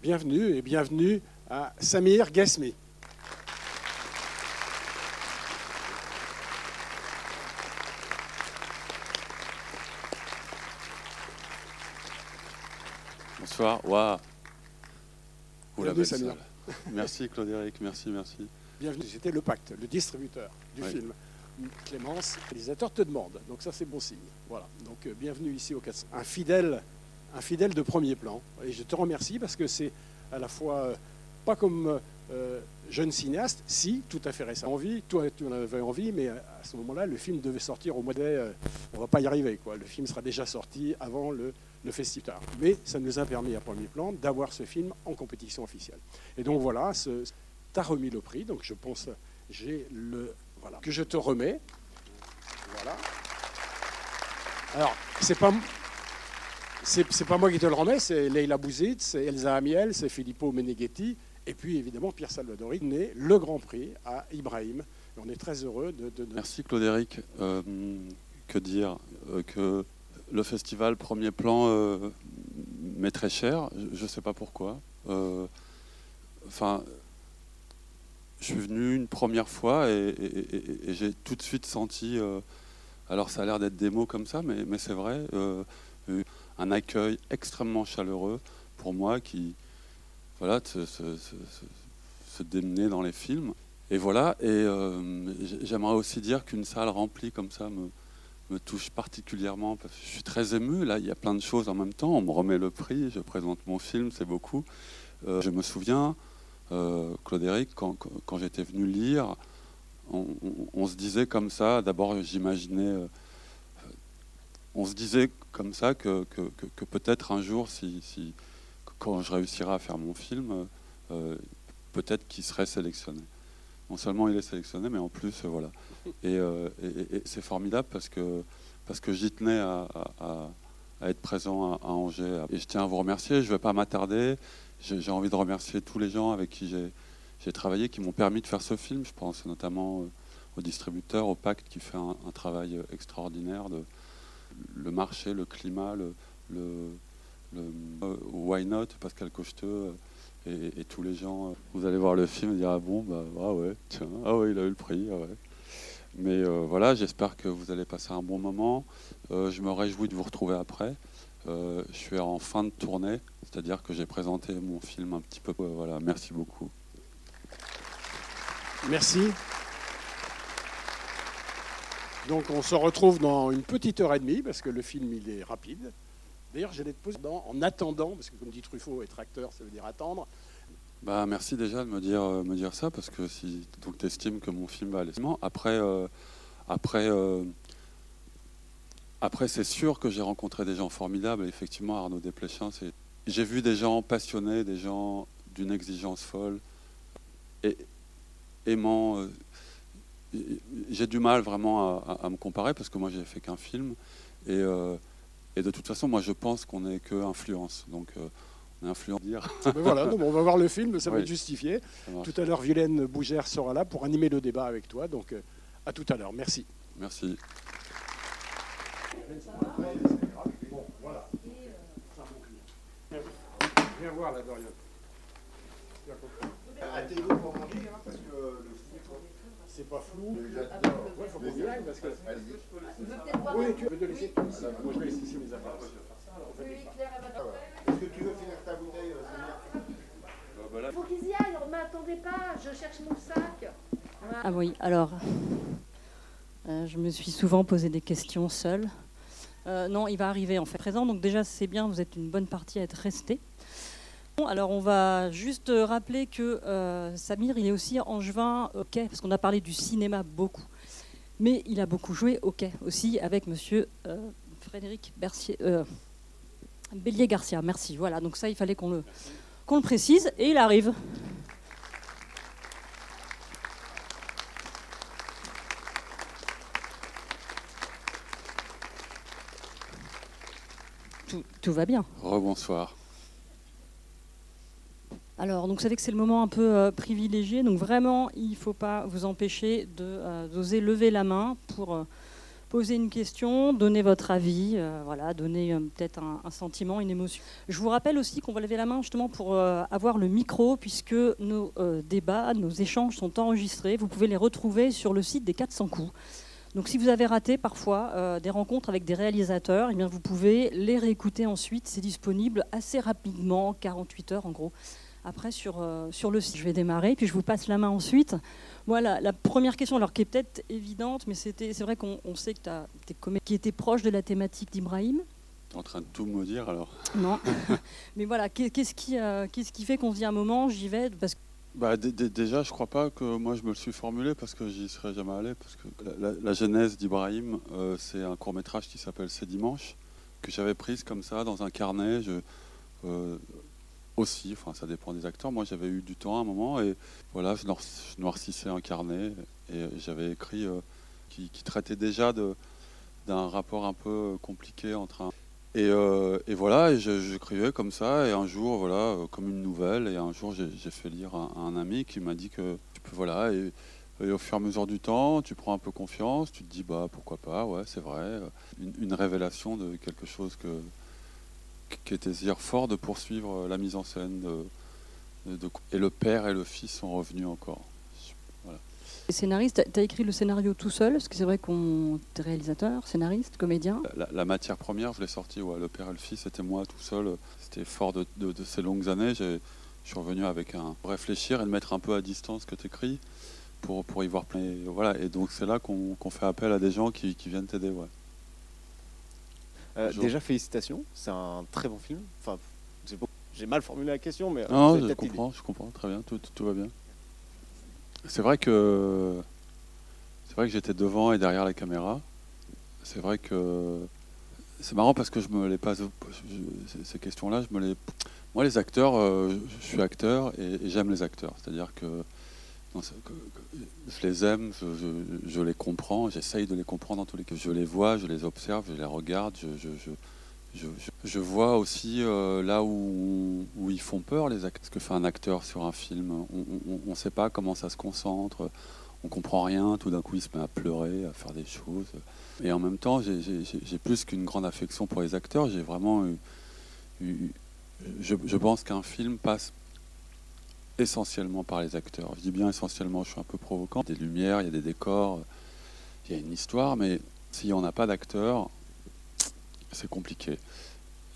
Bienvenue et bienvenue à Samir Gasmi. Bonsoir. Waouh. Bienvenue, Samir. Merci Claude-Éric, merci, merci. Bienvenue, c'était le pacte, le distributeur du Oui. film. Clémence, le réalisateur, te demande. Donc ça, c'est bon signe. Voilà. Donc euh, bienvenue ici au 400. Un fidèle, un fidèle de premier plan. Et je te remercie parce que c'est à la fois euh, pas comme euh, jeune cinéaste, si, tout à fait récemment envie. Toi, tu en avais envie, mais à ce moment-là, le film devait sortir au mois de on va pas y arriver, quoi. Le film sera déjà sorti avant le, le festival. Mais ça nous a permis à premier plan d'avoir ce film en compétition officielle. Et donc voilà, ce, t'as remis le prix, donc je pense, j'ai le voilà que je te remets. Voilà. Alors c'est pas c'est, c'est pas moi qui te le remets, c'est Leila Bouzid, c'est Elsa Amiel, c'est Filippo Meneghetti, et puis évidemment Pierre Salvadori, né le Grand Prix à Ibrahim. Et on est très heureux de. de- de- Merci Claude-Éric. Euh, que dire Euh, Que le festival Premier Plan euh, m'est très cher, je ne sais pas pourquoi. Enfin, je suis venu une première fois et, j'ai tout de suite senti, euh, alors ça a l'air d'être des mots comme ça, mais, c'est vrai, euh, eu un accueil extrêmement chaleureux pour moi qui, voilà, se, se- se- démener dans les films. Et voilà, et euh, j'aimerais aussi dire qu'une salle remplie comme ça me, me touche particulièrement parce que je suis très ému. Là, il y a plein de choses en même temps. On me remet le prix, je présente mon film, c'est beaucoup. Euh, je me souviens, euh, Claude-Éric, quand, quand- j'étais venu lire, on, se disait comme ça. D'abord, j'imaginais. euh, on se disait comme ça que, peut-être un jour, si, quand je réussirais à faire mon film, euh, peut-être qu'il serait sélectionné. Non seulement il est sélectionné, mais en plus, euh, voilà. Et, c'est formidable parce que, parce que j'y tenais à, à- être présent à Angers. Et je tiens à vous remercier. Je ne vais pas m'attarder. J'ai envie de remercier tous les gens avec qui j'ai travaillé, qui m'ont permis de faire ce film. Je pense notamment euh, au distributeur, au Pacte, qui fait un, travail euh, extraordinaire. Le marché, le climat, le, euh, Why Not, Pascal Cocheteux et, tous les gens. Vous allez voir le film et dire ah bon bah ah ouais tiens ah ouais il a eu le prix ah ouais. Mais voilà j'espère que vous allez passer un bon moment. Je me réjouis de vous retrouver après. Euh, je suis en fin de tournée, c'est-à-dire que j'ai présenté mon film un petit peu. Euh, voilà merci beaucoup. Merci. Donc on se retrouve dans une petite heure et demie parce que le film il est rapide. D'ailleurs, j'allais te poser dans- en attendant, parce que comme dit Truffaut, être acteur, ça veut dire attendre. Bah, merci déjà de me dire, euh, me dire ça, parce que si tu estimes que mon film va aller. Après, euh, après, euh, après c'est sûr que j'ai rencontré des gens formidables. Effectivement, Arnaud Desplechin, j'ai vu des gens passionnés, des gens d'une exigence folle, et aimant. euh, j'ai du mal vraiment à, à- à me comparer, parce que moi, j'ai fait qu'un film. Et, euh, et de toute façon, moi, je pense qu'on n'est que influence. Donc, euh, on est influent. Dire. Mais voilà, non, mais on va voir le film, ça va Oui. être justifié. Tout à l'heure, Violaine Bougère sera là pour animer le débat avec toi. Donc euh, à tout à l'heure. Merci. Merci. Bon, voilà. Viens voir là, Dorian. Hâtez-vous pour manger, parce que le C'est pas flou. Ouais, faut qu'on y aille. Oui, tu veux te laisser tout ici. Moi, je vais laisser ici mes affaires. On. Est-ce que tu veux finir ta bouteille, Samir Faut qu'ils y aillent, ne m'attendez pas, je cherche mon sac. Ah oui, alors, euh, je me suis souvent posé des questions seule. Euh, non, il va arriver en fait présent, donc déjà c'est bien, vous êtes une bonne partie à être resté. Alors on va juste rappeler que euh, Samir, il est aussi angevin au parce qu'on a parlé du cinéma beaucoup. Mais il a beaucoup joué au quai aussi avec monsieur euh, Frédéric Bercier, euh, Bélier-Garcia. Merci, voilà, donc ça il fallait qu'on le précise, et il arrive. Tout, tout va bien. Rebonsoir. Alors, donc, vous savez que c'est le moment un peu euh, privilégié. Donc, vraiment, il ne faut pas vous empêcher euh, d'oser lever la main pour, euh, poser une question, donner votre avis, voilà, donner peut-être un, un sentiment, une émotion. Je vous rappelle aussi qu'on va lever la main justement pour avoir le micro, puisque nos débats, nos échanges sont enregistrés. Vous pouvez les retrouver sur le site des 400 coups. Donc si vous avez raté parfois euh, des rencontres avec des réalisateurs, eh bien, vous pouvez les réécouter ensuite. C'est disponible assez rapidement, 48 heures en gros, après sur, euh, sur le site. Je vais démarrer, puis je vous passe la main ensuite. Voilà, la première question, alors qui est peut-être évidente, mais c'était, c'est vrai qu'on on sait que tu as des comédiens qui étaient proches de la thématique d'Ibrahim. T'es en train de tout me dire alors. Non. mais voilà, qu'est- qu'est-ce qui, euh, qu'est-ce qui fait qu'on se dit à un moment, j'y vais parce que Bah, dé- dé- déjà, je crois pas que moi je me le suis formulé parce que j'y serais jamais allé. Parce que la, la- genèse d'Ibrahim, euh, c'est un court métrage qui s'appelle C'est dimanche que j'avais prise comme ça dans un carnet. Je, euh, aussi, enfin ça dépend des acteurs. Moi, j'avais eu du temps à un moment et voilà, je, noir- je noircissais un carnet et j'avais écrit euh, qui, qui traitait déjà d'un rapport un peu compliqué entre un et, euh, et voilà, et je- j'écrivais comme ça, et un jour, voilà, euh, comme une nouvelle, et un jour j'ai fait lire à, un ami qui m'a dit que voilà, et, au fur et à mesure du temps, tu prends un peu confiance, tu te dis, bah pourquoi pas, ouais, c'est vrai, euh, une, révélation de quelque chose que, qui était dire fort de poursuivre la mise en scène. Et le père et le fils sont revenus encore. Les scénaristes, tu as écrit le scénario tout seul, parce que c'est vrai qu'on est réalisateur, scénariste, comédien. La, la matière première, je l'ai sortie, ouais, le père et le fils, c'était moi tout seul. C'était fort de, de- de ces longues années. J'ai- Je suis revenu avec un réfléchir et de mettre un peu à distance ce que tu écris pour, pour y voir plein. Et, voilà, et donc c'est là qu'on qu'on fait appel à des gens qui, qui viennent t'aider. Ouais. Euh, déjà, félicitations. C'est un très bon film. Enfin, j'ai mal formulé la question, mais euh, Non, je comprends, je comprends, très bien, tout, tout- tout va bien. C'est vrai que c'est vrai que j'étais devant et derrière la caméra. C'est vrai que c'est marrant parce que je me les je- ces- questions-là, je me les moi les acteurs, euh, je suis acteur et, j'aime les acteurs, c'est-à-dire que, je les aime, je, je- les comprends, j'essaye de les comprendre dans tous les cas. Je les vois, je les observe, je les regarde, je, je- vois aussi euh, là où, ils font peur, les. Ce que fait un acteur sur un film. On ne sait pas comment ça se concentre, on comprend rien. Tout d'un coup, il se met à pleurer, à faire des choses. Et en même temps, j'ai- plus qu'une grande affection pour les acteurs. J'ai vraiment eu- je, je pense qu'un film passe essentiellement par les acteurs. Je dis bien essentiellement, je suis un peu provocant. Il y a des lumières, il y a des décors, il y a une histoire, mais s'il n'y en a pas d'acteurs, c'est compliqué.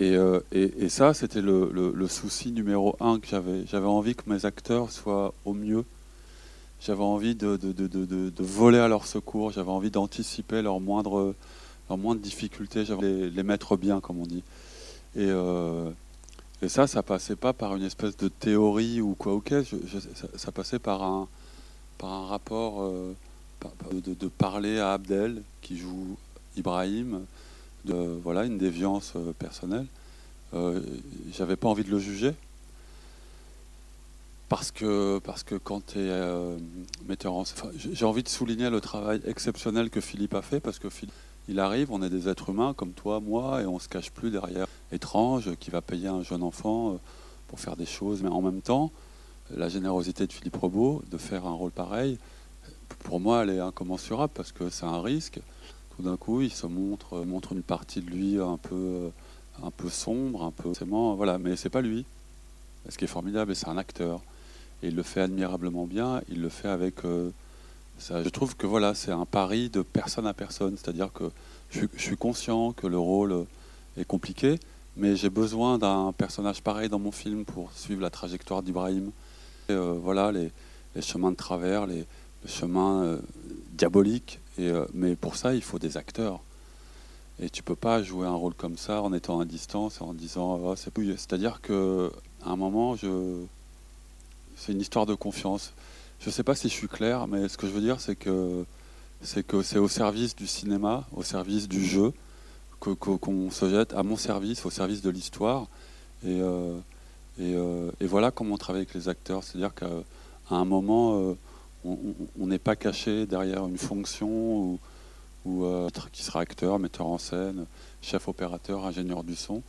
Et, euh, et- et ça, c'était le, le- souci numéro un que j'avais. J'avais envie que mes acteurs soient au mieux. J'avais envie de, de- de- de- voler à leur secours. J'avais envie d'anticiper leurs moindres, leurs moindres difficultés. J'avais les, les mettre bien, comme on dit. Et, euh, et ça, ça passait pas par une espèce de théorie ou quoi. Ok, je- je- ça, passait par un, par un rapport euh, de, de parler à Abdel qui joue Ibrahim voilà une déviance euh, personnelle. Euh, J'avais pas envie de le juger parce que quand tu es metteur en j'ai envie de souligner le travail exceptionnel que Philippe a fait parce que il arrive, on est des êtres humains comme toi, moi, et on se cache plus derrière étrange qui va payer un jeune enfant euh, pour faire des choses, mais en même temps, la générosité de Philippe Rebaud de faire un rôle pareil, pour moi, elle est incommensurable parce que c'est un risque. Tout d'un coup, il se montre, euh, montre une partie de lui un peu, euh, un peu sombre, un peu. moi, Voilà, mais c'est pas lui. Ce qui est formidable, c'est un acteur. Et il le fait admirablement bien. Il le fait avec. euh, je trouve que voilà, c'est un pari de personne à personne. C'est-à-dire que je, suis- conscient que le rôle est compliqué, mais j'ai besoin d'un personnage pareil dans mon film pour suivre la trajectoire d'Ibrahim. Voilà, les, les chemins de travers, les, les chemins euh, diaboliques. Et, euh, mais pour ça, il faut des acteurs. Et tu peux pas jouer un rôle comme ça en étant à distance et en disant oh, c'est pouillé. C'est-à-dire que un moment, je... c'est une histoire de confiance. Je sais pas si je suis clair, mais ce que je veux dire, c'est que c'est que c'est au service du cinéma, au service du jeu, que- que- qu'on se jette à mon service, au service de l'histoire. Et, euh, et, voilà comment on travaille avec les acteurs. C'est-à-dire qu'à un moment, on- n'est pas caché derrière une fonction ou, euh, qui sera acteur, metteur en scène, chef opérateur, ingénieur du son.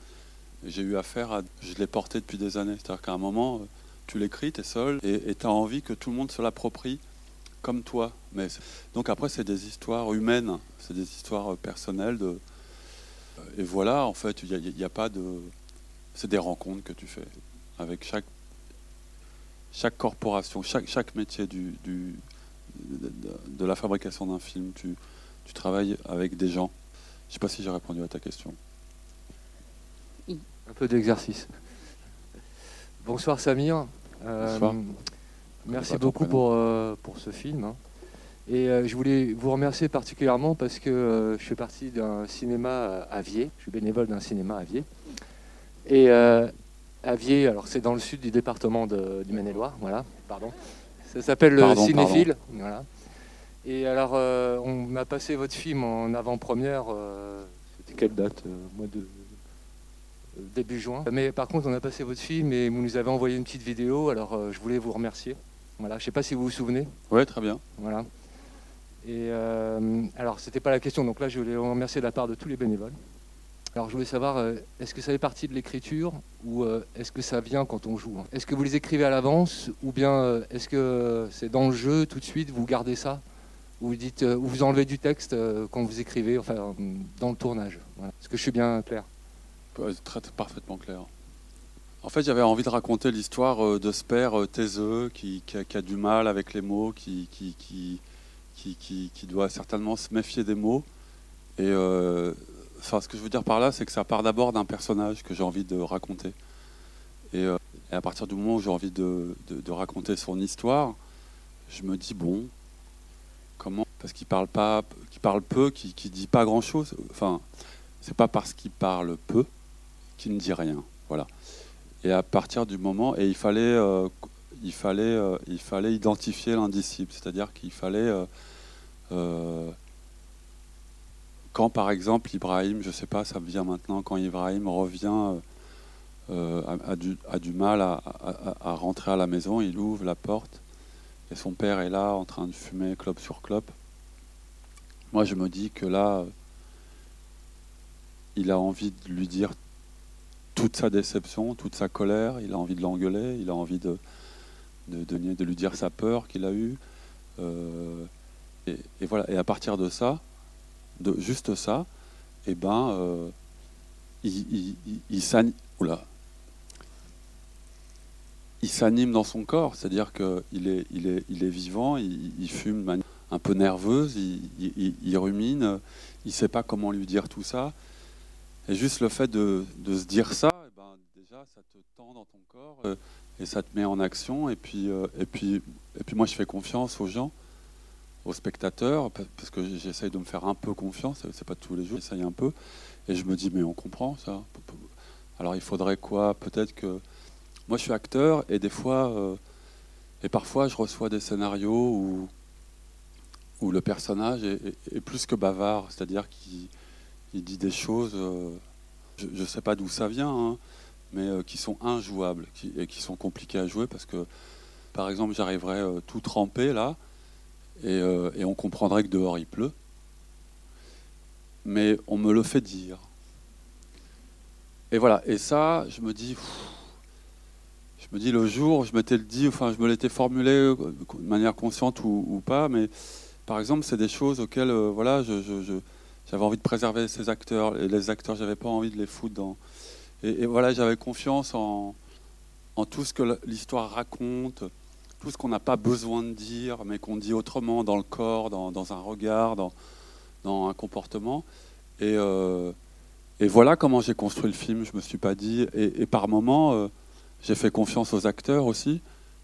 J'ai eu affaire à. Je l'ai porté depuis des années. C'est-à-dire qu'à un moment, euh, tu l'écris, tu es seul, et tu as envie que tout le monde se l'approprie comme toi. Mais donc après, c'est des histoires humaines, c'est des histoires personnelles. De, et voilà, en fait, il n'y a, pas de. C'est des rencontres que tu fais avec chaque, chaque corporation, chaque, chaque métier du, du de, de, la fabrication d'un film. Tu, tu travailles avec des gens. Je ne sais pas si j'ai répondu à ta question. Un peu d'exercice. Bonsoir Samir. Euh, Bonsoir. Merci beaucoup pour, euh, pour ce film. Hein. Et euh, je voulais vous remercier particulièrement parce que euh, je fais partie d'un cinéma à Vier. Je suis bénévole d'un cinéma à Vier. Et Vier, alors c'est dans le sud du département de, du Maine-et-Loire, voilà, pardon. Ça s'appelle le Pardon, Cinéphile. Voilà. Et alors, euh, on m'a passé votre film en avant-première. euh, C'était quelle date euh, Mois de début juin. Mais par contre, on a passé votre film et vous nous avez envoyé une petite vidéo. Alors, euh, je voulais vous remercier. Voilà. Je ne sais pas si vous vous souvenez. Oui, très bien. Voilà. Et alors, c'était pas la question. Donc là, je voulais vous remercier de la part de tous les bénévoles. Alors, je voulais savoir, euh, est-ce que ça fait partie de l'écriture ou euh, est-ce que ça vient quand on joue hein? Est-ce que vous les écrivez à l'avance ou bien euh, est-ce que c'est dans le jeu tout de suite, vous gardez ça? Ou vous enlevez du texte quand vous écrivez, enfin, dans le tournage. Est-ce que je suis bien clair? Très, parfaitement clair. En fait, j'avais envie de raconter l'histoire de ce père taiseux qui, a, du mal avec les mots, qui, doit certainement se méfier des mots. Et enfin, ce que je veux dire par là, c'est que ça part d'abord d'un personnage que j'ai envie de raconter. Et, euh, à partir du moment où j'ai envie de, raconter son histoire, je me dis bon, comment Parce qu'il parle pas, qu'il parle peu, qu'il qu'il dit pas grand chose. Enfin, c'est pas parce qu'il parle peu qu'il ne dit rien. Voilà. Et à partir du moment, et il fallait, euh, il fallait, euh, il fallait identifier l'indicible, c'est-à-dire qu'il fallait, quand par exemple Ibrahim, je sais pas, ça me vient maintenant, quand Ibrahim revient, euh, euh, a, du, a du mal à, à- rentrer à la maison, il ouvre la porte et son père est là en train de fumer clope sur clope. Moi, je me dis que là, il a envie de lui dire toute sa déception, toute sa colère, il a envie de l'engueuler, il a envie de, de, de- lui dire sa peur qu'il a eue. Euh, et voilà. Et à partir de ça, de juste ça, eh ben, euh, il, il, il- il s'anime dans son corps, c'est-à-dire qu'il est, il est, il est vivant, il, fume de manière un peu nerveuse, il, rumine, il ne sait pas comment lui dire tout ça. Et juste le fait de, de se dire ça, eh ben, déjà, ça te tend dans ton corps euh, et ça te met en action. Et puis, euh, et, puis, et puis moi, je fais confiance aux gens, aux spectateurs, pa- parce que j'essaye de me faire un peu confiance. C'est pas tous les jours, j'essaye un peu. Et je me dis, mais on comprend ça. Alors il faudrait quoi? Peut-être que. Moi, je suis acteur et des fois, euh, et parfois, je reçois des scénarios où, où le personnage est, plus que bavard, c'est-à-dire qu'il il dit des choses, euh, je ne sais pas d'où ça vient, hein, mais euh, qui sont injouables et qui sont compliquées à jouer parce que, par exemple, j'arriverais tout trempé là et, euh, et on comprendrait que dehors il pleut, mais on me le fait dire. Et voilà, et ça, je me dis, je me dis le jour, je m'étais dit, enfin, je me l'étais formulé euh, de manière consciente ou, pas, mais par exemple, c'est des choses auxquelles, euh, voilà, j'avais envie de préserver ces acteurs. Et les acteurs, j'avais pas envie de les foutre dans. Et, voilà, j'avais confiance en, tout ce que l'histoire raconte, tout ce qu'on n'a pas besoin de dire, mais qu'on dit autrement dans le corps, dans, un regard, dans, un comportement. Et, euh, et voilà comment j'ai construit le film. Je me suis pas dit. Et, par moments, euh, j'ai fait confiance aux acteurs aussi.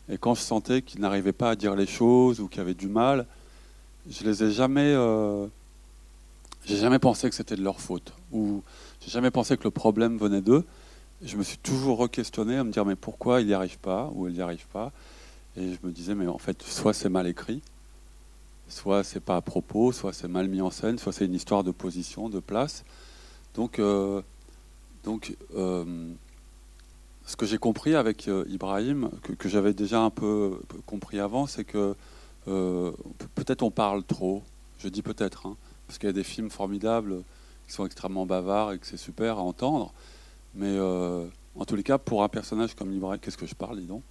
Et quand je sentais qu'ils n'arrivaient pas à dire les choses ou qu'ils avaient du mal, je les ai jamais. euh, j'ai jamais pensé que c'était de leur faute ou j'ai jamais pensé que le problème venait d'eux. Je me suis toujours re-questionné à me dire mais pourquoi il n'y arrive pas ou elle n'y arrive pas? Et je me disais mais en fait soit c'est mal écrit, soit c'est pas à propos, soit c'est mal mis en scène, soit c'est une histoire de position, de place. Donc euh, donc euh, ce que j'ai compris avec euh, Ibrahim, que, j'avais déjà un peu compris avant, c'est que peut-être on parle trop. Je dis peut-être. hein parce qu'il y a des films formidables qui sont extrêmement bavards et que c'est super à entendre. Mais en tous les cas, pour un personnage comme Ibrahim, qu'est-ce que je parle, dis donc?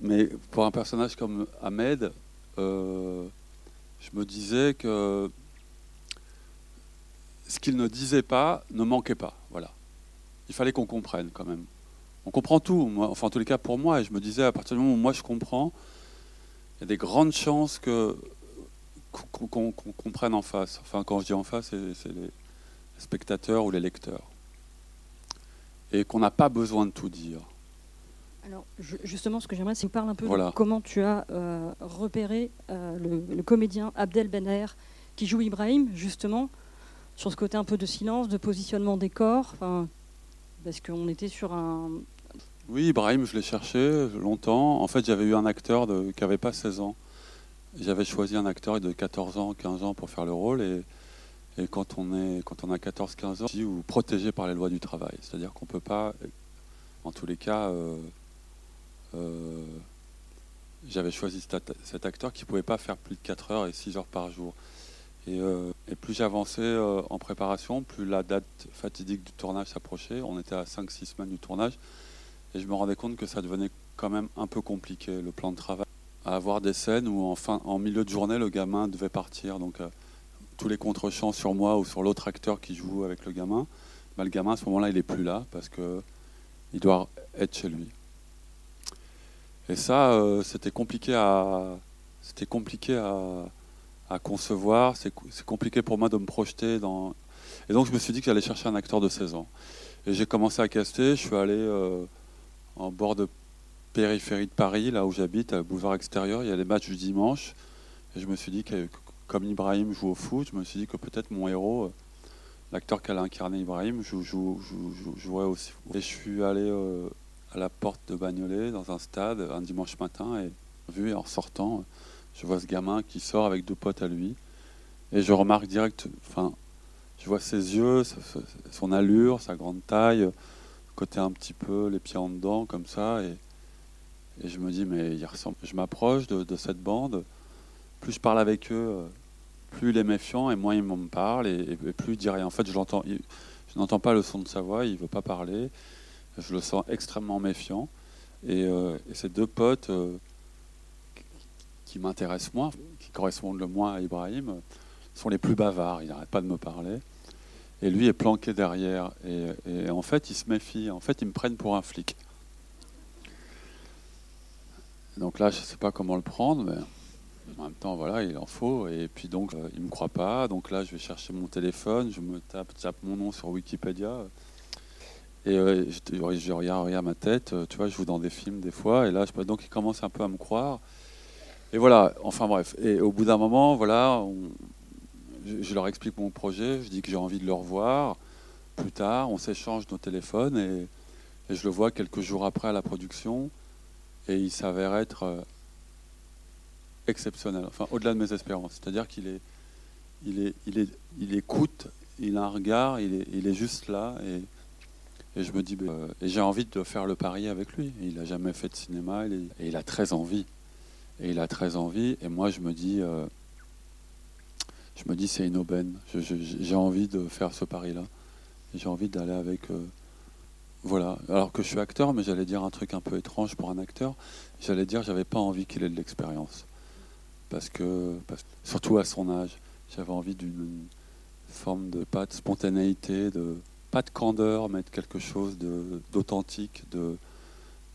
Mais pour un personnage comme Ahmed, euh, je me disais que ce qu'il ne disait pas ne manquait pas. Voilà. Il fallait qu'on comprenne quand même. On comprend tout, moi, enfin en tous les cas pour moi, et je me disais à partir du moment où moi je comprends, il y a des grandes chances que qu'on comprenne en face. Enfin quand je dis en face, c'est les spectateurs ou les lecteurs. Et qu'on n'a pas besoin de tout dire. Alors, justement, ce que j'aimerais, c'est que tu parles un peu de comment tu as euh, repéré euh, le, comédien Abdel Benaher qui joue Ibrahim, justement, sur ce côté un peu de silence, de positionnement des corps, parce qu'on était sur un... Oui, Ibrahim, je l'ai cherché longtemps. En fait, j'avais eu un acteur de, qui n'avait pas 16 ans. J'avais choisi un acteur de 14 ans, 15 ans pour faire le rôle. Et, et quand, on est, quand on a 14-15 ans, ou protégé par les lois du travail. C'est-à-dire qu'on ne peut pas, en tous les cas, euh, euh, j'avais choisi cet, acteur qui ne pouvait pas faire plus de 4 heures et 6 heures par jour. Euh, et, plus j'avançais euh, en préparation, plus la date fatidique du tournage s'approchait. On était à 5-6 semaines du tournage. Et je me rendais compte que ça devenait quand même un peu compliqué, le plan de travail. À avoir des scènes où en, fin, en milieu de journée, le gamin devait partir. Donc euh, tous les contre-champs sur moi ou sur l'autre acteur qui joue avec le gamin, bah, le gamin à ce moment-là, il n'est plus là parce qu'il doit être chez lui. Et ça, c'était compliqué à, c'était compliqué à, concevoir. C'est compliqué pour moi de me projeter dans. Et donc je me suis dit que j'allais chercher un acteur de 16 ans. Et j'ai commencé à caster. Je suis allé euh, en bord de périphérie de Paris, là où j'habite, à boulevard extérieur. Il y a les matchs du dimanche. Et je me suis dit que, comme Ibrahim joue au foot, je me suis dit que peut-être mon héros, euh, l'acteur qui allait incarner Ibrahim, jouerait aussi. Et je suis allé euh, à la porte de Bagnolet, dans un stade, un dimanche matin, et vu en sortant je vois ce gamin qui sort avec deux potes à lui, et je remarque direct, enfin, je vois ses yeux, son allure, sa grande taille, côté un petit peu, les pieds en dedans, comme ça, et, je me dis, mais il ressemble. Je m'approche de, cette bande, plus je parle avec eux, plus il est méfiant, et moins il me parle, et, plus il dit rien. En fait, je n'entends pas le son de sa voix, il veut pas parler, je le sens extrêmement méfiant, et, euh, ces deux potes. Euh, qui m'intéressent moins, qui correspondent le moins à Ibrahim, sont les plus bavards. Il n'arrête pas de me parler. Et lui est planqué derrière. Et, en fait, il se méfie. En fait, ils me prennent pour un flic. Donc là, je ne sais pas comment le prendre, mais en même temps, voilà, il en faut. Et puis donc, euh, il ne me croit pas. Donc là, je vais chercher mon téléphone, je me tape, tape mon nom sur Wikipédia. Et euh, je, je, regarde, ma tête, tu vois, je joue dans des films des fois. Et là, je, donc il commence un peu à me croire. Et voilà, enfin bref. Et au bout d'un moment, voilà, je, leur explique mon projet, je dis que j'ai envie de le revoir plus tard, on s'échange nos téléphones et, je le vois quelques jours après à la production et il s'avère être euh, exceptionnel, enfin au-delà de mes espérances. C'est-à-dire qu'il est, il est, il est, il écoute, il a un regard, il est, il est juste là et, et je me dis, euh, et j'ai envie de faire le pari avec lui. Il n'a jamais fait de cinéma et il a très envie. Et il a très envie. Et moi, je me dis, euh, je me dis, c'est une aubaine. J'ai envie de faire ce pari-là. J'ai envie d'aller avec. Euh, voilà. Alors que je suis acteur, mais j'allais dire un truc un peu étrange pour un acteur. J'allais dire, j'avais pas envie qu'il ait de l'expérience. Parce que, surtout à son âge, j'avais envie d'une forme de, pas de spontanéité, de, pas de candeur, mais de quelque chose d'authentique, de,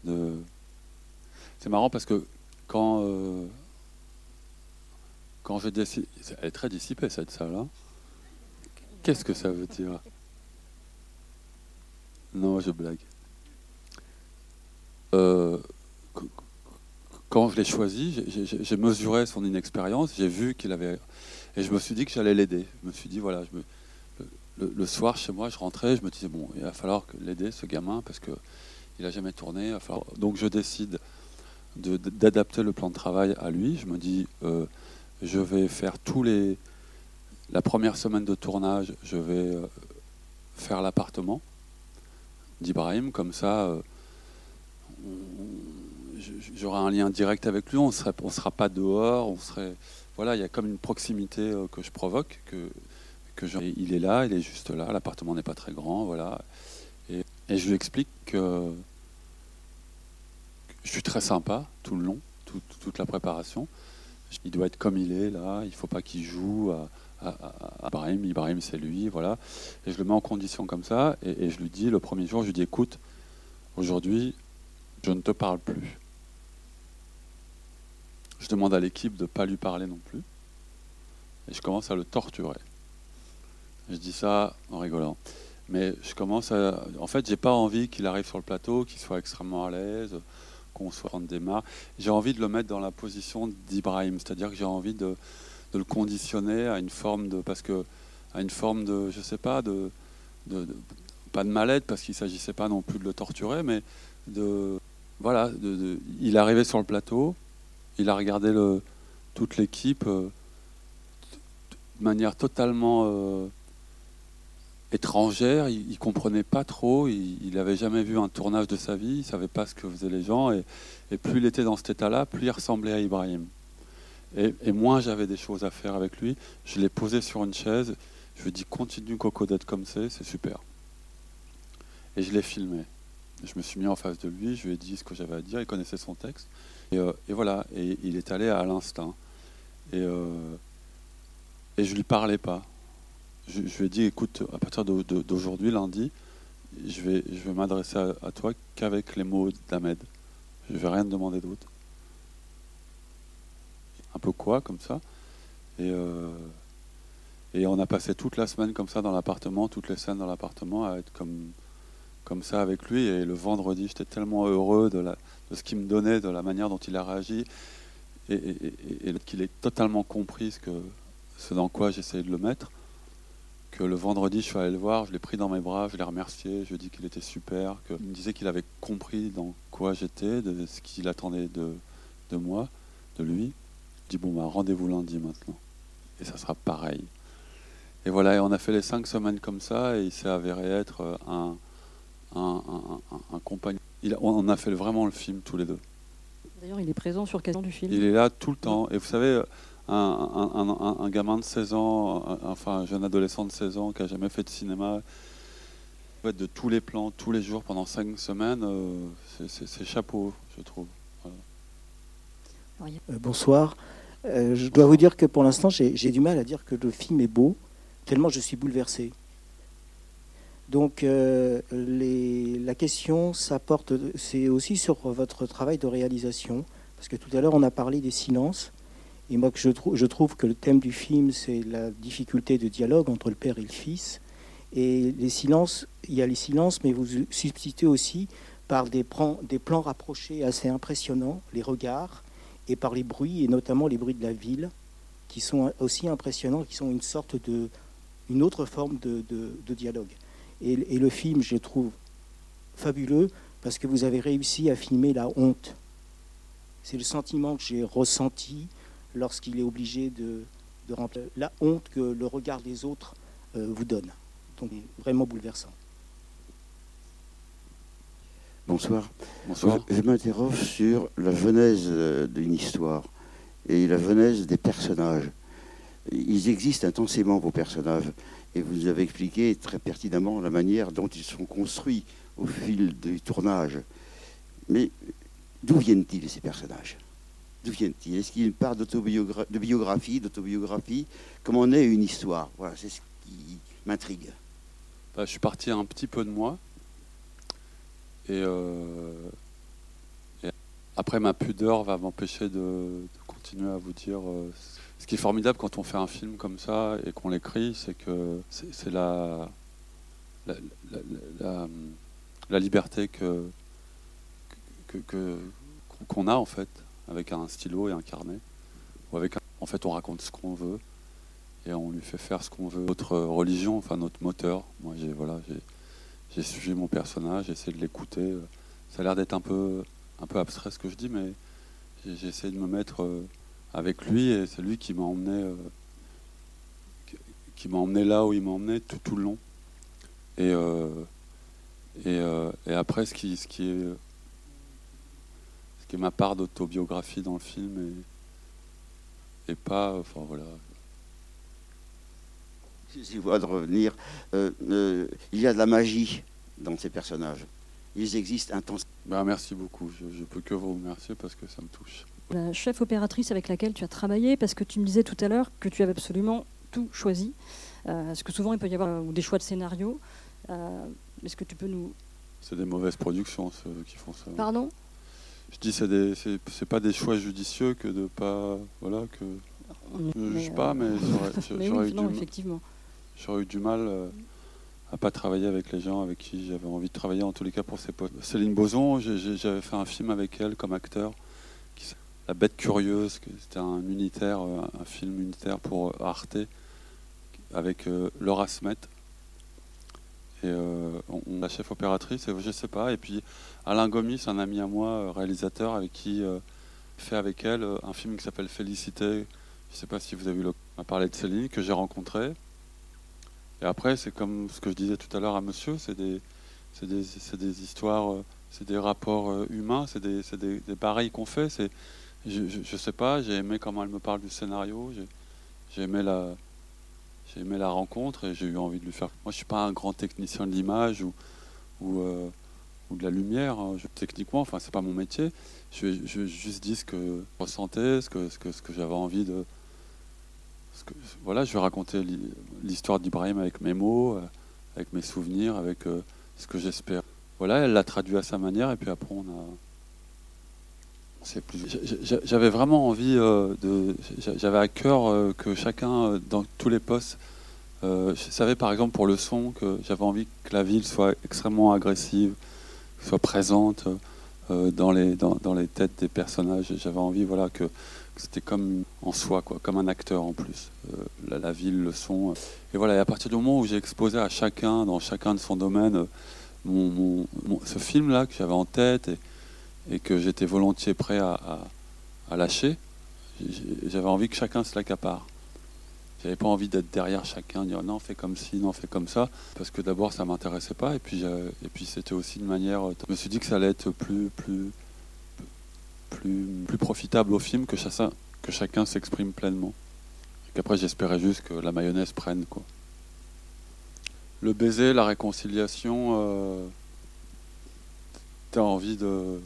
de... C'est marrant parce que quand, euh, quand je décide. Elle est très dissipée cette salle. Hein Qu'est-ce que ça veut dire? Non, je blague. Euh, quand je l'ai choisi, j'ai mesuré son inexpérience, j'ai vu qu'il avait. Et je me suis dit que j'allais l'aider. Je me suis dit, voilà, je me, le, soir chez moi, je rentrais, je me disais, bon, il va falloir l'aider, ce gamin, parce qu'il n'a jamais tourné. Donc je décide d'adapter le plan de travail à lui. Je me dis, euh, je vais faire tous les. La première semaine de tournage, je vais euh, faire l'appartement d'Ibrahim, comme ça, euh, j'aurai un lien direct avec lui. On ne sera pas dehors, on serait. Voilà, il y a comme une proximité que je provoque, que, que il est là, il est juste là. L'appartement n'est pas très grand, voilà. Et, je lui explique que je suis très sympa tout le long, toute la préparation. Il doit être comme il est là, il ne faut pas qu'il joue à, Ibrahim. Ibrahim, c'est lui, voilà. Et je le mets en condition comme ça, et je lui dis, le premier jour, je lui dis, écoute, aujourd'hui, je ne te parle plus. Je demande à l'équipe de ne pas lui parler non plus. Et je commence à le torturer. Je dis ça en rigolant. Mais je commence à. En fait, j'ai pas envie qu'il arrive sur le plateau, qu'il soit extrêmement à l'aise, qu'on soit en démarre. J'ai envie de le mettre dans la position d'Ibrahim, c'est-à-dire que j'ai envie de, le conditionner à une forme de. Parce que. À une forme de. Je sais pas, de. de, pas de parce qu'il s'agissait pas non plus de le torturer, mais de. Voilà, de, il est arrivé sur le plateau, il a regardé toute l'équipe euh, de manière totalement. Euh, étrangère, il, ne comprenait pas trop, il n'avait jamais vu un tournage de sa vie, il savait pas ce que faisaient les gens, et, plus il était dans cet état-là, plus il ressemblait à Ibrahim. Et, et moins j'avais des choses à faire avec lui, je l'ai posé sur une chaise, je lui ai dit continue Coco d'être comme c'est, c'est super. Et je l'ai filmé. Je me suis mis en face de lui, je lui ai dit ce que j'avais à dire, il connaissait son texte, et, euh, voilà, et il est allé à l'instinct. Et, euh, et je lui parlais pas je, lui ai dit, écoute, à partir d'aujourd'hui, lundi, je vais, je vais m'adresser à, toi qu'avec les mots d'Ahmed. Je ne vais rien demander d'autre. Un peu quoi, comme ça. Et, euh, et on a passé toute la semaine comme ça dans l'appartement, toutes les scènes dans l'appartement, à être comme, comme ça avec lui. Et le vendredi, j'étais tellement heureux de, de ce qu'il me donnait, de la manière dont il a réagi, et, et, qu'il ait totalement compris ce, que, ce dans quoi j'essayais de le mettre que le vendredi, je suis allé le voir, je l'ai pris dans mes bras, je l'ai remercié, je lui ai dit qu'il était super, qu'il me disait qu'il avait compris dans quoi j'étais, de ce qu'il attendait de, de moi, de lui. Je dis bon, bah, rendez-vous lundi maintenant. Et ça sera pareil. Et voilà, et on a fait les cinq semaines comme ça, et il s'est avéré être un, un, un, compagnon. Il on a fait vraiment le film tous les deux. D'ailleurs, il est présent sur quasiment du film. Il est là tout le temps. Et vous savez, un, gamin de 16 ans, enfin un jeune adolescent de 16 ans qui n'a jamais fait de cinéma, de tous les plans, tous les jours, pendant 5 semaines, euh, c'est chapeau, je trouve. Euh, bonsoir. Euh, je dois vous dire que pour l'instant, j'ai du mal à dire que le film est beau, tellement je suis bouleversé. Donc les, la question, c'est aussi sur votre travail de réalisation, parce que tout à l'heure on a parlé des silences. Et moi, je, trouve que le thème du film, c'est la difficulté de dialogue entre le père et le fils. Et les silences, il y a les silences, mais vous substituez aussi par des plans, rapprochés assez impressionnants, les regards, et par les bruits, et notamment les bruits de la ville, qui sont aussi impressionnants, qui sont une sorte de, une autre forme de, de, dialogue. Et, et, le film, je trouve fabuleux parce que vous avez réussi à filmer la honte. C'est le sentiment que j'ai ressenti lorsqu'il est obligé de, remplir la honte que le regard des autres euh, vous donne. Donc vraiment bouleversant. Bonsoir. Bonsoir. Je, m'interroge sur la genèse euh, d'une histoire et la genèse des personnages. Ils existent intensément, vos personnages, et vous nous avez expliqué très pertinemment la manière dont ils sont construits au fil du tournage. Mais d'où viennent-ils ces personnages? D'où viennent-ils Est-ce qu'il part de biographie, d'autobiographie? Comment naît une histoire? Voilà, c'est ce qui m'intrigue. Bah, je suis parti un petit peu de moi. Et, euh, après, ma pudeur va m'empêcher de, continuer à vous dire. Euh, ce qui est formidable quand on fait un film comme ça et qu'on l'écrit, c'est que c'est la la, liberté que qu'on a en fait avec un stylo et un carnet. Ou avec En fait, on raconte ce qu'on veut et on lui fait faire ce qu'on veut. Notre religion, enfin notre moteur. Moi, j'ai voilà, j'ai suivi mon personnage, j'ai essayé de l'écouter. Ça a l'air d'être un peu, un peu abstrait ce que je dis, mais j'ai essayé de me mettre euh, avec lui et c'est lui qui m'a emmené, euh, qui m'a emmené là où il m'a emmené tout, tout le long. Et, euh, et, et, après, ce qui, ce qui est qui est ma part d'autobiographie dans le film et, et pas. Enfin voilà. Si vous de revenir, euh, euh, il y a de la magie dans ces personnages. Ils existent intensément. Ben, merci beaucoup. Je ne peux que vous remercier parce que ça me touche. La chef opératrice avec laquelle tu as travaillé, parce que tu me disais tout à l'heure que tu avais absolument tout choisi. Euh, parce que souvent, il peut y avoir des choix de scénario. Est-ce que tu peux nous... C'est des mauvaises productions, ceux qui font ça. Pardon? Je dis, c'est, c'est, pas des choix judicieux que de pas... Voilà, que... Je ne juge pas, mais j'aurais, eu, du... effectivement. j'aurais eu du mal à pas travailler avec les gens avec qui j'avais envie de travailler, en tous les cas pour ces postes. Céline Boson, j'avais fait un film avec elle comme acteur, La Bête Curieuse, c'était un unitaire, euh, un film unitaire pour euh, Arte, avec euh, Laura Smet. Et on, la chef opératrice, et je sais pas. Et puis Alain Gomis, un ami à moi, réalisateur, avec qui fait avec elle un film qui s'appelle Félicité. Je sais pas si vous avez eu à parler de Céline, que j'ai rencontré et après, c'est comme ce que je disais tout à l'heure à monsieur, c'est des, des, des, histoires, euh, c'est des rapports euh, humains, c'est des, des, des pareils qu'on fait. Je, je, sais pas, j'ai aimé comment elle me parle du scénario, j'ai, aimé la, j'ai aimé la rencontre et j'ai eu envie de lui faire. Moi, je suis pas un grand technicien de l'image ou, ou, euh, de la lumière. Hein. techniquement, enfin, c'est pas mon métier. Je, je, juste dis ce que je ressentais, ce que, ce que, ce que j'avais envie de, voilà, je vais raconter l'histoire d'Ibrahim avec mes mots, euh, avec mes souvenirs, avec euh, ce que j'espère. Voilà, elle l'a traduit à sa manière, et puis après on a. J'avais vraiment envie euh, de. J'avais à cœur que chacun, dans tous les postes, je savais par exemple pour le son que j'avais envie que la ville soit extrêmement agressive, soit présente dans, les, dans, dans, les têtes des personnages. J'avais envie voilà, que c'était comme en soi, quoi, comme un acteur en plus. Euh, la, ville, le son. Et voilà, et à partir du moment où j'ai exposé à chacun, dans chacun de son domaine, euh, mon, ce film-là que j'avais en tête et, que j'étais volontiers prêt à, lâcher, j'avais envie que chacun se l'accapare. J'avais pas envie d'être derrière chacun, dire non, fais comme ci, non, fais comme ça, parce que d'abord ça m'intéressait pas, et puis, et puis c'était aussi une manière. Je me suis dit que ça allait être plus, plus, plus, plus profitable au film que chacun, que chacun s'exprime pleinement. Et qu'après, j'espérais juste que la mayonnaise prenne. Quoi. Le baiser, la réconciliation, euh, tu as envie de.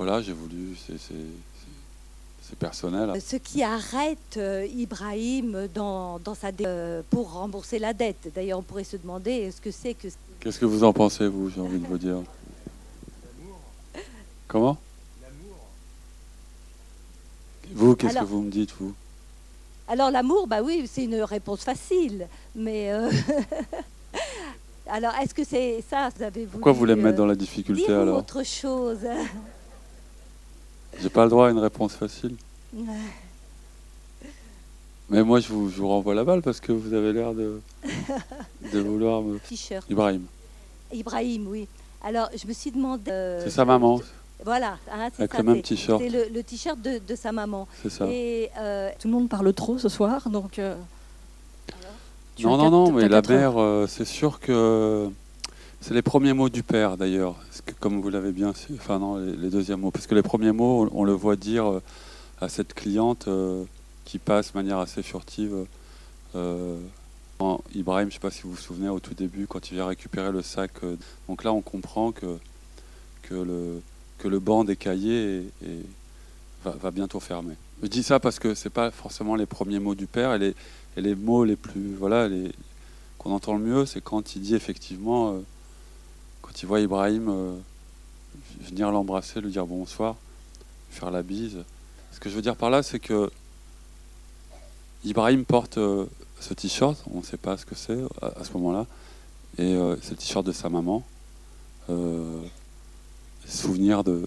Voilà, j'ai voulu. C'est personnel. Ce qui arrête euh, Ibrahim dans, dans sa euh, pour rembourser la dette. D'ailleurs, on pourrait se demander est-ce que c'est que. Qu'est-ce que vous en pensez, vous J'ai envie de vous dire. Comment Vous, qu'est-ce que vous me dites, vous Alors, l'amour, bah oui, c'est une réponse facile. Mais. Euh, alors, est-ce que c'est ça vous avez Pourquoi vous voulez me mettre dans la difficulté alors autre chose? J'ai pas le droit à une réponse facile. Mais moi, je vous, renvoie la balle parce que vous avez l'air de, de vouloir me. Ibrahim. Ibrahim, oui. Alors, je me suis demandé. Euh, c'est sa maman. Voilà, hein, Avec le même t-shirt. C'est le, t-shirt de, sa maman. C'est ça. Et euh, tout le monde parle trop ce soir, donc. Euh, non, non, non, mais la mère, euh, c'est sûr que c'est les premiers mots du père d'ailleurs, comme vous l'avez bien enfin non, les, deuxièmes mots, parce que les premiers mots, on, le voit dire à cette cliente qui passe de manière assez furtive. Ibrahim, je ne sais pas si vous vous souvenez au tout début, quand il vient récupérer le sac. donc là, on comprend que, que le, que le banc des cahiers va, bientôt fermer. Je dis ça parce que ce n'est pas forcément les premiers mots du père, et les, les mots les plus voilà les, qu'on entend le mieux, c'est quand il dit effectivement, euh, quand il voit Ibrahim euh, venir l'embrasser, lui dire bonsoir, faire la bise. Ce que je veux dire par là, c'est que Ibrahim porte euh, ce t-shirt, on ne sait pas ce que c'est à, ce moment-là, et c'est le t-shirt de sa maman souvenirs de.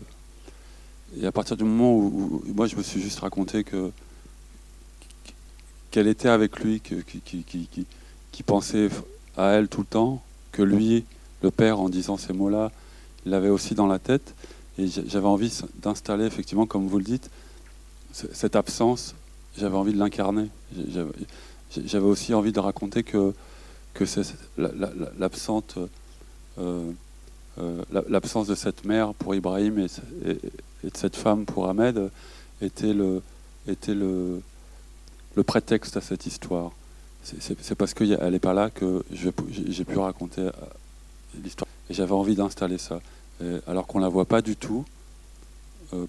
Et à partir du moment où, moi je me suis juste raconté que qu'elle était avec lui, que, qui, qui, qui, pensait à elle tout le temps, que lui, le père, en disant ces mots-là, il l'avait aussi dans la tête. Et j'avais envie d'installer, effectivement, comme vous le dites, cette absence, j'avais envie de l'incarner. J'avais aussi envie de raconter que, que euh, euh, l'absence de cette mère pour Ibrahim et, de cette femme pour Ahmed était le, était le, le prétexte à cette histoire. C'est parce qu'elle n'est pas là que j'ai pu raconter Et j'avais envie d'installer ça. alors qu'on ne la voit pas du tout.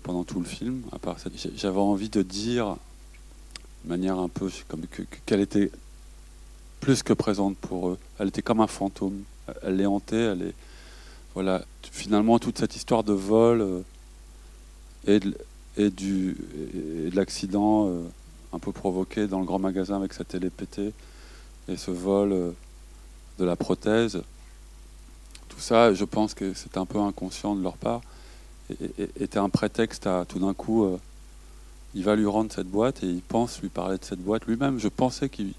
pendant tout le film. À part j'avais envie de dire, de manière un peu comme qu'elle était plus que présente pour eux. Elle était comme un fantôme. Elle les hantait. Elle est voilà. Finalement, toute cette histoire de vol et de, et, du, de l'accident un peu provoqué dans le grand magasin avec sa télé pétée et ce vol de la prothèse. Tout ça, je pense que c'est un peu inconscient de leur part était un prétexte à tout d'un coup, euh, il va lui rendre cette boîte et il pense lui parler de cette boîte lui-même. Je pensais qu'il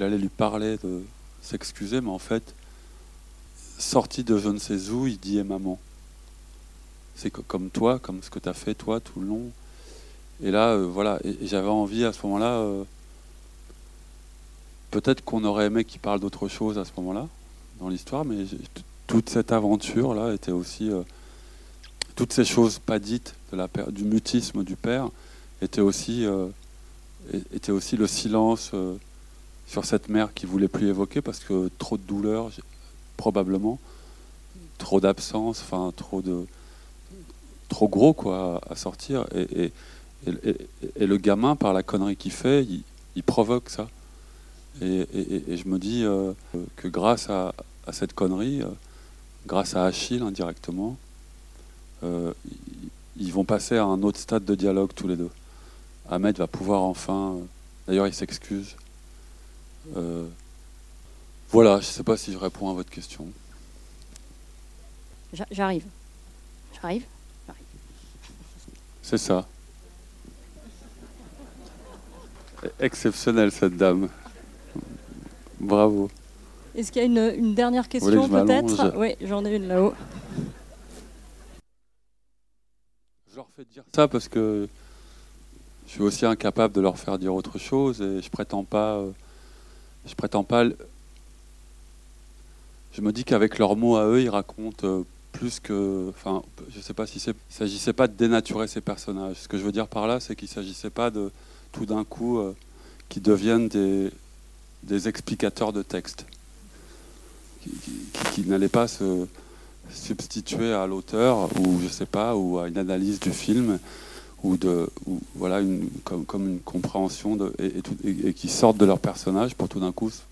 allait lui parler de s'excuser, mais en fait, sorti de je ne sais où, il dit et maman. C'est comme toi, comme ce que tu as fait toi tout le long. Et là, euh, voilà, et, j'avais envie à ce moment-là, euh, peut-être qu'on aurait aimé qu'il parle d'autre chose à ce moment-là, dans l'histoire, mais toute cette aventure-là était aussi toutes ces choses pas dites de la, du mutisme du père étaient aussi, euh, aussi le silence euh, sur cette mère qui voulait plus évoquer parce que trop de douleur, probablement, trop d'absence, enfin trop de trop gros quoi à sortir et, et, le gamin par la connerie qu'il fait, il, provoque ça. Et, je me dis euh, que grâce à cette connerie, grâce à Achille indirectement, euh, ils vont passer à un autre stade de dialogue tous les deux. Ahmed va pouvoir enfin. Euh, d'ailleurs, il s'excuse. Euh, voilà, je ne sais pas si je réponds à votre question. J'arrive? J'arrive. C'est ça. Exceptionnelle cette dame. Bravo. Est-ce qu'il y a une, une dernière question peut-être? Oui, j'en ai une là-haut. Je leur fais dire ça parce que je suis aussi incapable de leur faire dire autre chose et je prétends pas. Euh, je prétends pas. Je me dis qu'avec leurs mots à eux, ils racontent euh, plus que. Enfin, je sais pas si c'est. Il s'agissait pas de dénaturer ces personnages. Ce que je veux dire par là, c'est qu'il s'agissait pas de tout d'un coup euh, qu'ils deviennent des, des explicateurs de texte, qui, qui n'allaient pas se substituer à l'auteur ou je sais pas ou à une analyse du film ou de voilà une comme, comme une compréhension de, et, qui sortent de leur personnage pour tout d'un coup se,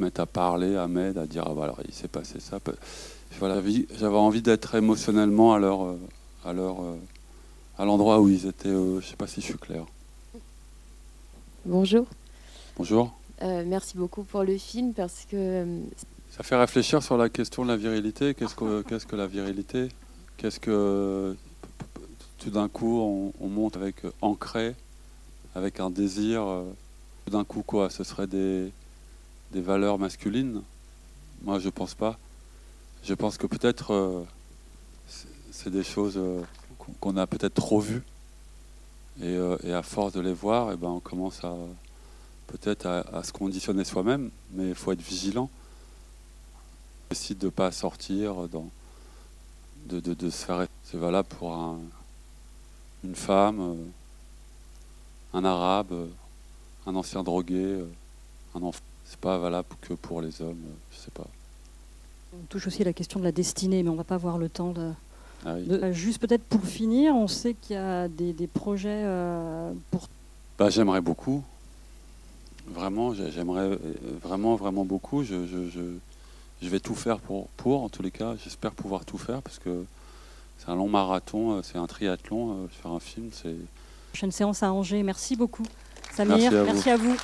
mettre à parler à Med à dire ah bah alors il s'est passé ça. Voilà j'avais envie d'être émotionnellement à leur à leur à l'endroit où ils étaient euh, je sais pas si je suis clair. Bonjour. Bonjour euh, merci beaucoup pour le film parce que euh, ça fait réfléchir sur la question de la virilité. Qu'est-ce que, qu'est-ce que la virilité? Qu'est-ce que tout d'un coup on, monte avec ancré, avec un désir. Euh, tout d'un coup quoi? Ce serait des, des valeurs masculines? Moi je pense pas. Je pense que peut-être euh, c'est des choses euh, qu'on a peut-être trop vues. Et, et, à force de les voir, et eh ben on commence à peut-être à, à se conditionner soi-même, mais il faut être vigilant décide de ne pas sortir, dans, de, de, de, se faire. C'est valable pour un, une femme, euh, un arabe, euh, un ancien drogué, euh, un enfant. C'est pas valable que pour les hommes, je sais pas. On touche aussi à la question de la destinée, mais on va pas avoir le temps de. Ah juste peut-être pour finir, on sait qu'il y a des, des projets pour. Bah, j'aimerais beaucoup. Vraiment, j'aimerais vraiment, vraiment beaucoup. je, je je vais tout faire pour, pour en tous les cas. J'espère pouvoir tout faire parce que c'est un long marathon, euh, c'est un triathlon. Euh, faire un film, c'est. Prochaine séance à Angers. Merci beaucoup. Samir, merci à vous.